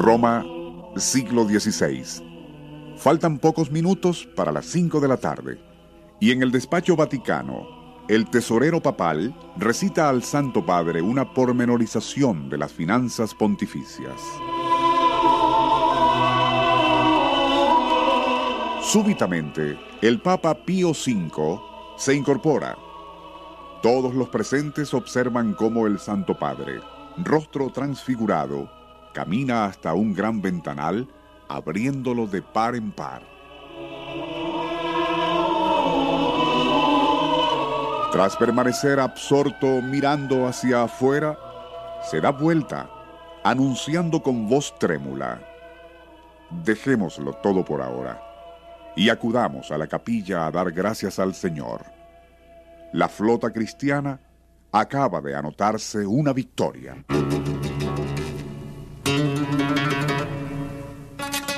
Roma, siglo XVI. Faltan pocos minutos para las 5 de la tarde y en el despacho vaticano, el tesorero papal recita al Santo Padre una pormenorización de las finanzas pontificias. Súbitamente, el Papa Pío V se incorpora. Todos los presentes observan cómo el Santo Padre, rostro transfigurado, camina hasta un gran ventanal, abriéndolo de par en par. Tras permanecer absorto mirando hacia afuera, se da vuelta, anunciando con voz trémula, dejémoslo todo por ahora y acudamos a la capilla a dar gracias al Señor. La flota cristiana acaba de anotarse una victoria.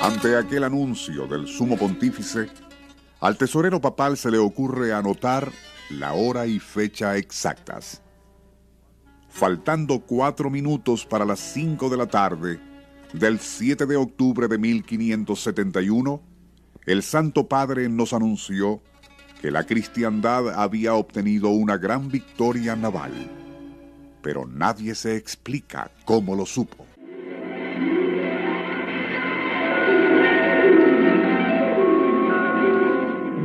Ante aquel anuncio del sumo pontífice, al tesorero papal se le ocurre anotar la hora y fecha exactas. Faltando cuatro minutos para las cinco de la tarde del 7 de octubre de 1571, el Santo Padre nos anunció que la cristiandad había obtenido una gran victoria naval, pero nadie se explica cómo lo supo.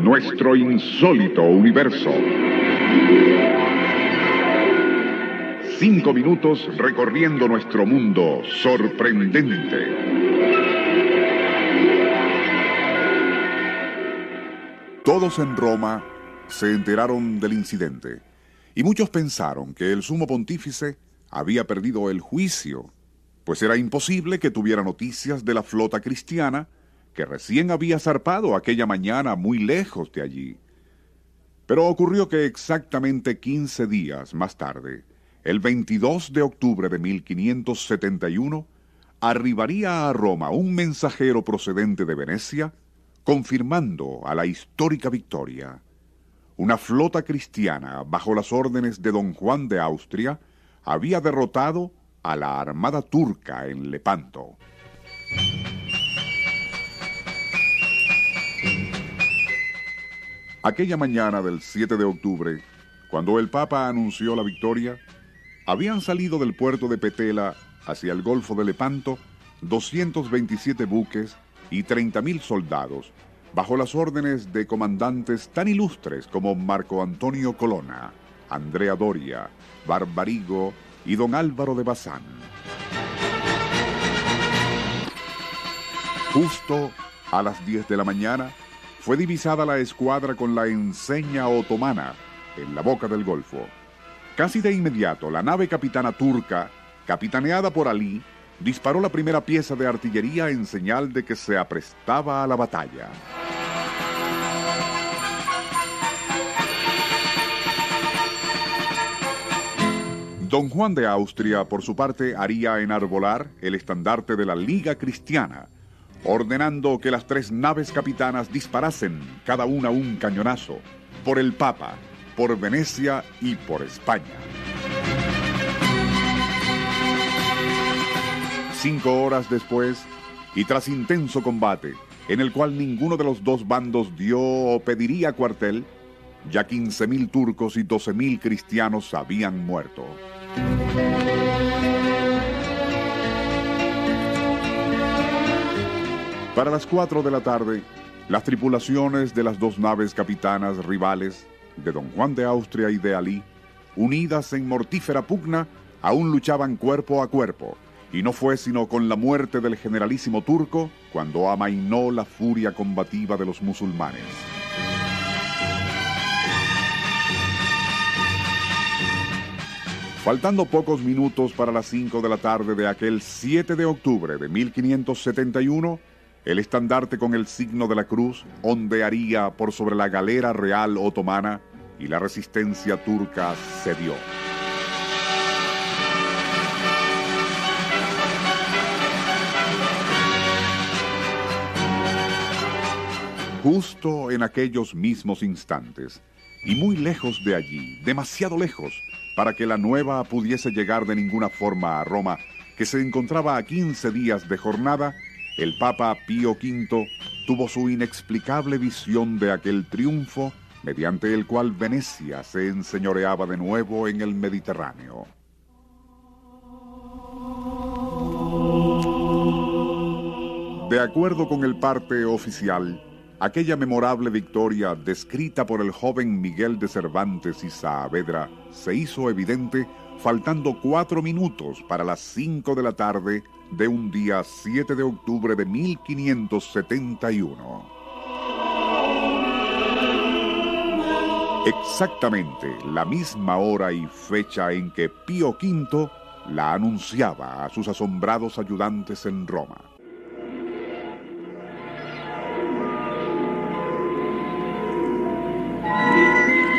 Nuestro insólito universo. Cinco minutos recorriendo nuestro mundo sorprendente. Todos en Roma se enteraron del incidente y muchos pensaron que el sumo pontífice había perdido el juicio, pues era imposible que tuviera noticias de la flota cristiana que recién había zarpado aquella mañana muy lejos de allí. Pero ocurrió que exactamente 15 días más tarde, el 22 de octubre de 1571, arribaría a Roma un mensajero procedente de Venecia confirmando a la histórica victoria. Una flota cristiana, bajo las órdenes de don Juan de Austria, había derrotado a la armada turca en Lepanto. Aquella mañana del 7 de octubre, cuando el Papa anunció la victoria, habían salido del puerto de Petela hacia el Golfo de Lepanto 227 buques y 30.000 soldados, bajo las órdenes de comandantes tan ilustres como Marco Antonio Colonna, Andrea Doria, Barbarigo y don Álvaro de Bazán. Justo a las 10 de la mañana fue divisada la escuadra con la enseña otomana en la boca del Golfo. Casi de inmediato, la nave capitana turca, capitaneada por Ali, disparó la primera pieza de artillería en señal de que se aprestaba a la batalla. Don Juan de Austria, por su parte, haría enarbolar el estandarte de la Liga Cristiana, ordenando que las tres naves capitanas disparasen cada una un cañonazo por el Papa, por Venecia y por España. Cinco horas después, y tras intenso combate, en el cual ninguno de los dos bandos dio o pediría cuartel, ya 15.000 turcos y 12.000 cristianos habían muerto. Para las 4 de la tarde, las tripulaciones de las dos naves capitanas rivales de don Juan de Austria y de Ali, unidas en mortífera pugna, aún luchaban cuerpo a cuerpo y no fue sino con la muerte del generalísimo turco cuando amainó la furia combativa de los musulmanes. Faltando pocos minutos para las 5 de la tarde de aquel 7 de octubre de 1571, el estandarte con el signo de la cruz ondearía por sobre la galera real otomana y la resistencia turca cedió. Justo en aquellos mismos instantes, y muy lejos de allí, demasiado lejos, para que la nueva pudiese llegar de ninguna forma a Roma, que se encontraba a 15 días de jornada, el Papa Pío V tuvo su inexplicable visión de aquel triunfo mediante el cual Venecia se enseñoreaba de nuevo en el Mediterráneo. De acuerdo con el parte oficial, aquella memorable victoria descrita por el joven Miguel de Cervantes y Saavedra se hizo evidente faltando cuatro minutos para las cinco de la tarde de un día 7 de octubre de 1571. Exactamente la misma hora y fecha en que Pío V la anunciaba a sus asombrados ayudantes en Roma.